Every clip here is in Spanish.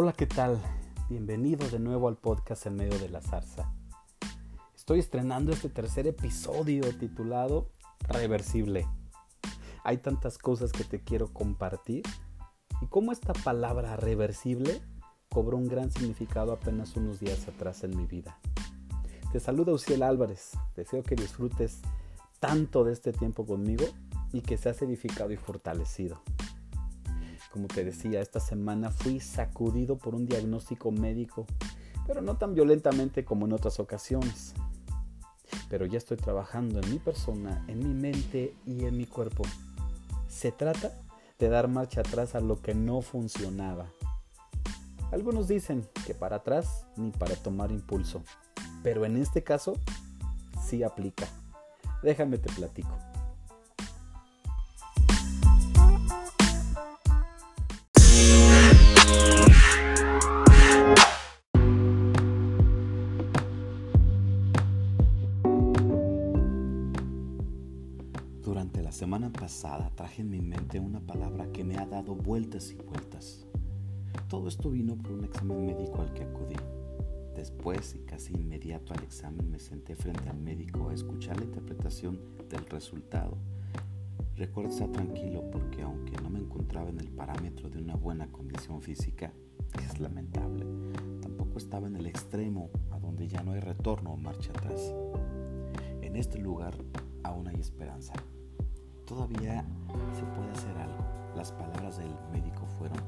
Hola, ¿qué tal? Bienvenido de nuevo al podcast en medio de la zarza. Estoy estrenando este tercer episodio titulado Reversible. Hay tantas cosas que te quiero compartir y cómo esta palabra reversible cobró un gran significado apenas unos días atrás en mi vida. Te saluda Uciel Álvarez. Deseo que disfrutes tanto de este tiempo conmigo y que seas edificado y fortalecido. Como te decía, esta semana fui sacudido por un diagnóstico médico, pero no tan violentamente como en otras ocasiones. Pero ya estoy trabajando en mi persona, en mi mente y en mi cuerpo. Se trata de dar marcha atrás a lo que no funcionaba. Algunos dicen que para atrás ni para tomar impulso, pero en este caso sí aplica. Déjame te platico. Durante la semana pasada traje en mi mente una palabra que me ha dado vueltas y vueltas. Todo esto vino por un examen médico al que acudí. Después y casi inmediato al examen me senté frente al médico a escuchar la interpretación del resultado. Recuerdo estar tranquilo porque aunque no me encontraba en el parámetro de una buena condición física, que es lamentable, tampoco estaba en el extremo a donde ya no hay retorno o marcha atrás. En este lugar aún hay esperanza. Todavía se puede hacer algo. Las palabras del médico fueron,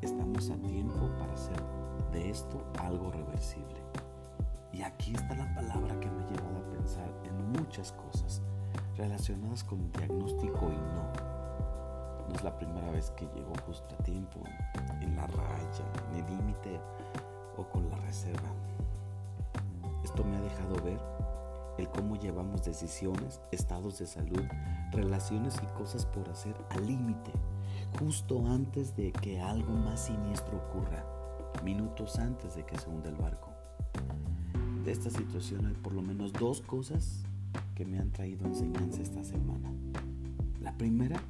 estamos a tiempo para hacer de esto algo reversible. Y aquí está la palabra que me ha llevado a pensar en muchas cosas relacionadas con diagnóstico y no. No es la primera vez que llego justo a tiempo, en la raya, en el límite o con la reserva. Esto me ha dejado ver el cómo llevamos decisiones, estados de salud, relaciones y cosas por hacer al límite, justo antes de que algo más siniestro ocurra, minutos antes de que se hunda el barco. De esta situación hay por lo menos dos cosas que me han traído enseñanza esta semana. La primera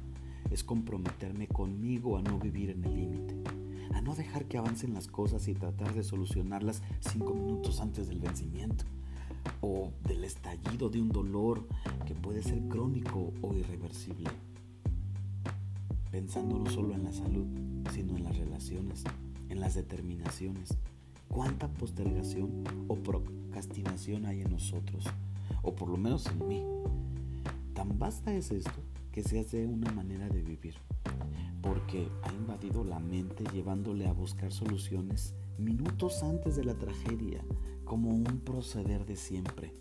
es comprometerme conmigo a no vivir en el límite, a no dejar que avancen las cosas y tratar de solucionarlas cinco minutos antes del vencimiento o del estallido de un dolor que puede ser crónico o irreversible. Pensando no solo en la salud, sino en las relaciones, en las determinaciones. ¿Cuánta postergación o procrastinación hay en nosotros? O por lo menos en mí. Tan basta es esto que se hace una manera de vivir, porque ha invadido la mente llevándole a buscar soluciones minutos antes de la tragedia, como un proceder de siempre.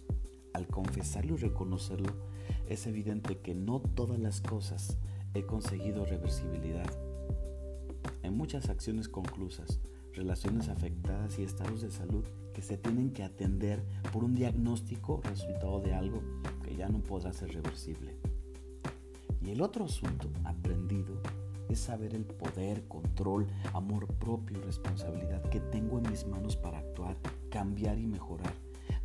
Al confesarlo y reconocerlo, es evidente que no todas las cosas he conseguido reversibilidad. En muchas acciones conclusas, relaciones afectadas y estados de salud que se tienen que atender por un diagnóstico resultado de algo que ya no podrá ser reversible. Y el otro asunto aprendido es saber el poder, control, amor propio y responsabilidad que tengo en mis manos para actuar, cambiar y mejorar,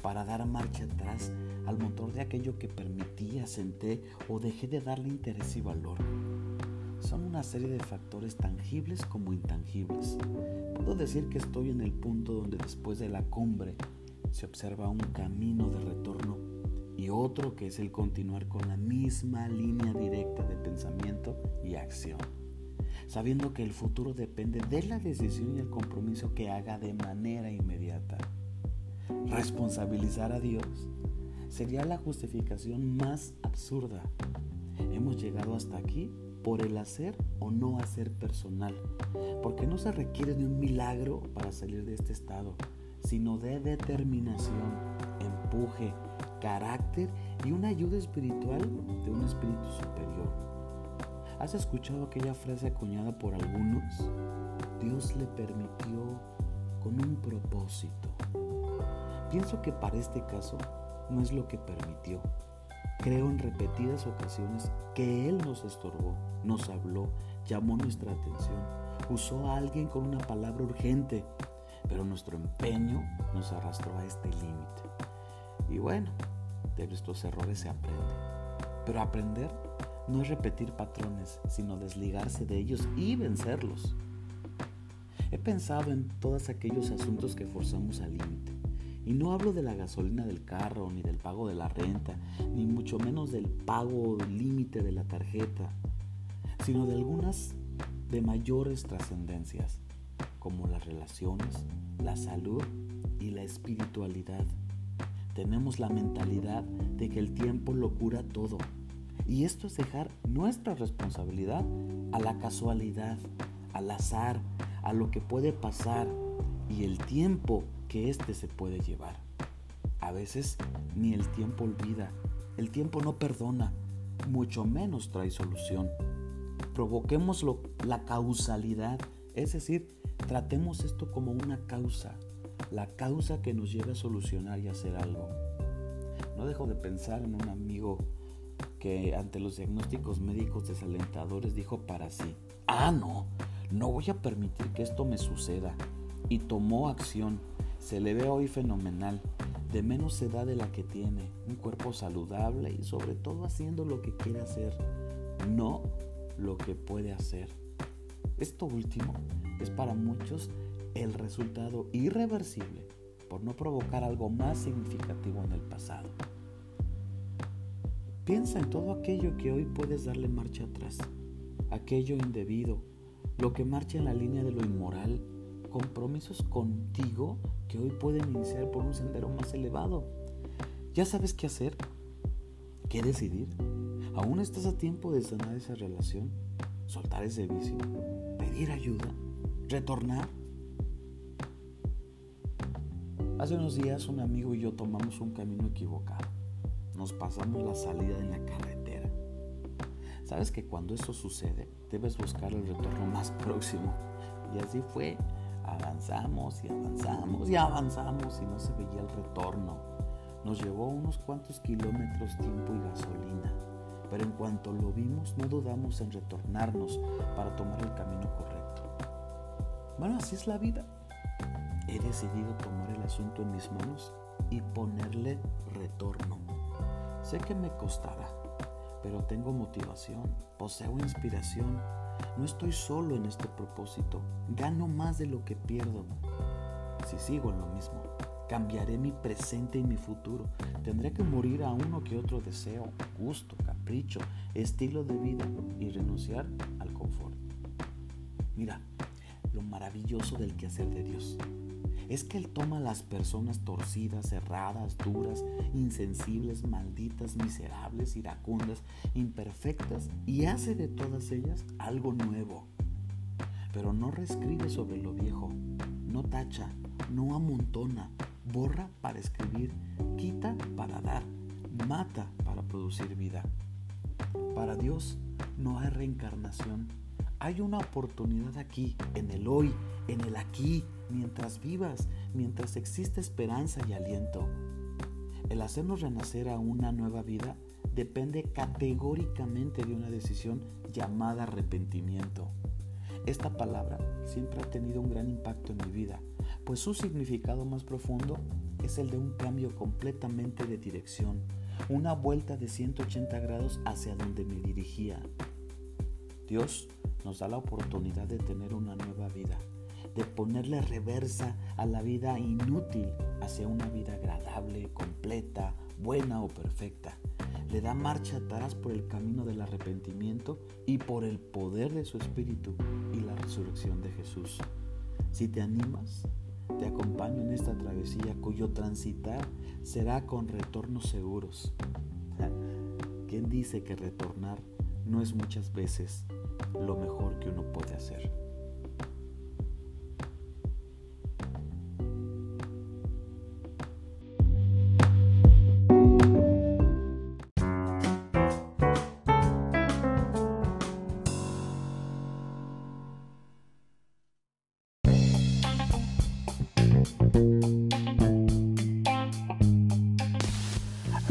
para dar marcha atrás al motor de aquello que permitía, senté o dejé de darle interés y valor. Son una serie de factores tangibles como intangibles. Puedo decir que estoy en el punto donde después de la cumbre se observa un camino de retorno y otro que es el continuar con la misma línea directa de pensamiento y acción sabiendo que el futuro depende de la decisión y el compromiso que haga de manera inmediata. Responsabilizar a Dios sería la justificación más absurda. Hemos llegado hasta aquí por el hacer o no hacer personal, porque no se requiere de un milagro para salir de este estado, sino de determinación, empuje, carácter y una ayuda espiritual de un espíritu superior. ¿Has escuchado aquella frase acuñada por algunos? Dios le permitió con un propósito. Pienso que para este caso no es lo que permitió. Creo en repetidas ocasiones que Él nos estorbó, nos habló, llamó nuestra atención, usó a alguien con una palabra urgente, pero nuestro empeño nos arrastró a este límite. Y bueno, de nuestros errores se aprende. Pero aprender no es repetir patrones, sino desligarse de ellos y vencerlos. He pensado en todos aquellos asuntos que forzamos al límite. Y no hablo de la gasolina del carro, ni del pago de la renta, ni mucho menos del pago límite de la tarjeta, sino de algunas de mayores trascendencias, como las relaciones, la salud y la espiritualidad. Tenemos la mentalidad de que el tiempo lo cura todo. Y esto es dejar nuestra responsabilidad a la casualidad, al azar, a lo que puede pasar y el tiempo que éste se puede llevar. A veces ni el tiempo olvida, el tiempo no perdona, mucho menos trae solución. Provoquemos la causalidad, es decir, tratemos esto como una causa, la causa que nos lleva a solucionar y hacer algo. No dejo de pensar en un amigo que ante los diagnósticos médicos desalentadores dijo para sí, ah, no, no voy a permitir que esto me suceda. Y tomó acción. Se le ve hoy fenomenal, de menos edad de la que tiene, un cuerpo saludable y sobre todo haciendo lo que quiere hacer, no lo que puede hacer. Esto último es para muchos el resultado irreversible por no provocar algo más significativo en el pasado. Piensa en todo aquello que hoy puedes darle marcha atrás, aquello indebido, lo que marcha en la línea de lo inmoral, compromisos contigo que hoy pueden iniciar por un sendero más elevado. ¿Ya sabes qué hacer? ¿Qué decidir? ¿Aún estás a tiempo de sanar esa relación? ¿Soltar ese vicio? ¿Pedir ayuda? ¿Retornar? Hace unos días un amigo y yo tomamos un camino equivocado. Nos pasamos la salida en la carretera. Sabes que cuando esto sucede, debes buscar el retorno más próximo. Y así fue. Avanzamos y avanzamos y avanzamos y no se veía el retorno. Nos llevó unos cuantos kilómetros tiempo y gasolina. Pero en cuanto lo vimos, no dudamos en retornarnos para tomar el camino correcto. Bueno, así es la vida. He decidido tomar el asunto en mis manos y ponerle retorno. Sé que me costará pero tengo motivación, poseo inspiración. No estoy solo en este propósito. Gano más de lo que pierdo. Si sigo en lo mismo, cambiaré mi presente y mi futuro. Tendré que morir a uno que otro deseo, gusto, capricho, estilo de vida y renunciar al confort. Mira, lo maravilloso del quehacer de Dios es que Él toma a las personas torcidas, cerradas, duras, insensibles, malditas, miserables, iracundas, imperfectas y hace de todas ellas algo nuevo. Pero no reescribe sobre lo viejo, no tacha, no amontona, borra para escribir, quita para dar, mata para producir vida. Para Dios no hay reencarnación. Hay una oportunidad aquí, en el hoy, en el aquí, mientras vivas, mientras existe esperanza y aliento. El hacernos renacer a una nueva vida depende categóricamente de una decisión llamada arrepentimiento. Esta palabra siempre ha tenido un gran impacto en mi vida, pues su significado más profundo es el de un cambio completamente de dirección, una vuelta de 180 grados hacia donde me dirigía. Dios nos da la oportunidad de tener una nueva vida de ponerle reversa a la vida inútil hacia una vida agradable, completa, buena o perfecta. Le da marcha atrás por el camino del arrepentimiento y por el poder de su Espíritu y la resurrección de Jesús. Si te animas, te acompaño en esta travesía cuyo transitar será con retornos seguros. ¿Quién dice que retornar no es muchas veces lo mejor que uno puede hacer?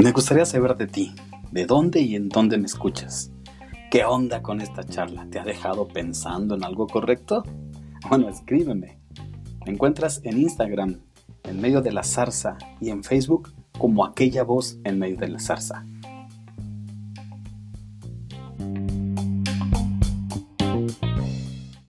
Me gustaría saber de ti, de dónde y en dónde me escuchas. ¿Qué onda con esta charla? ¿Te ha dejado pensando en algo correcto? Bueno, escríbeme. Me encuentras en Instagram, en medio de la zarza, y en Facebook como aquella voz en medio de la zarza.